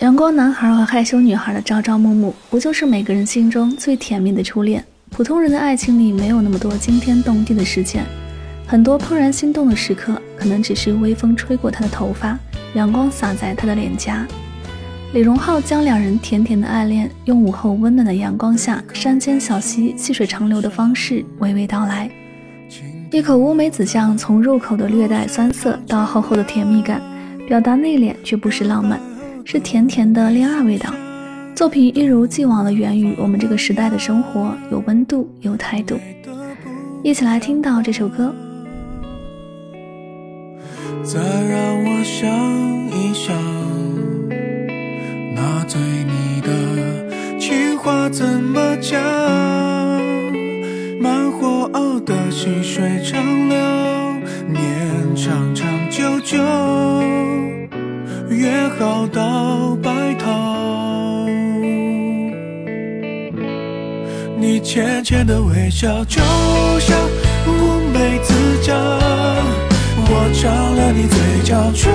阳光男孩和害羞女孩的朝朝暮暮，不就是每个人心中最甜蜜的初恋？普通人的爱情里没有那么多惊天动地的事件，很多怦然心动的时刻，可能只是微风吹过他的头发，阳光洒在他的脸颊。李荣浩将两人甜甜的爱恋，用午后温暖的阳光下，山间小溪细水长流的方式娓娓道来。一口乌梅子酱，从入口的略带酸涩到厚厚的甜蜜感，表达内敛却不失浪漫。是甜甜的恋爱味道。作品一如既往的源于我们这个时代的生活，有温度，有态度。一起来听到这首歌。再让我想一想，那对你的情话怎么讲？慢火熬的细水长流，念长长久久。浅浅的微笑就像乌梅子酱，我尝了你嘴角唇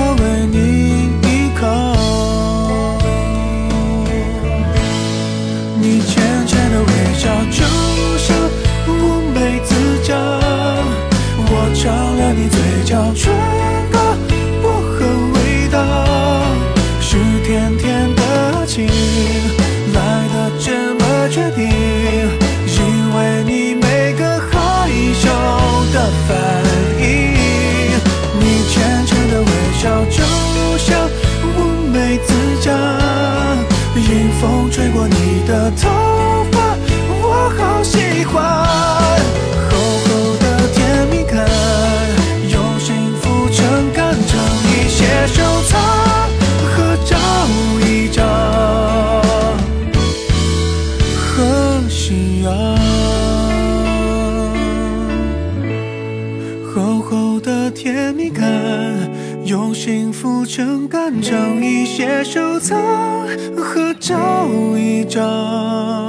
我为你一口。你浅浅的微笑，就像乌梅子酱。我尝了你嘴角唇头发我好喜欢厚厚的甜蜜感用幸福秤杆秤一些收藏合照一张。和夕阳厚厚的甜蜜感用幸福秤杆称一些收藏和照一张。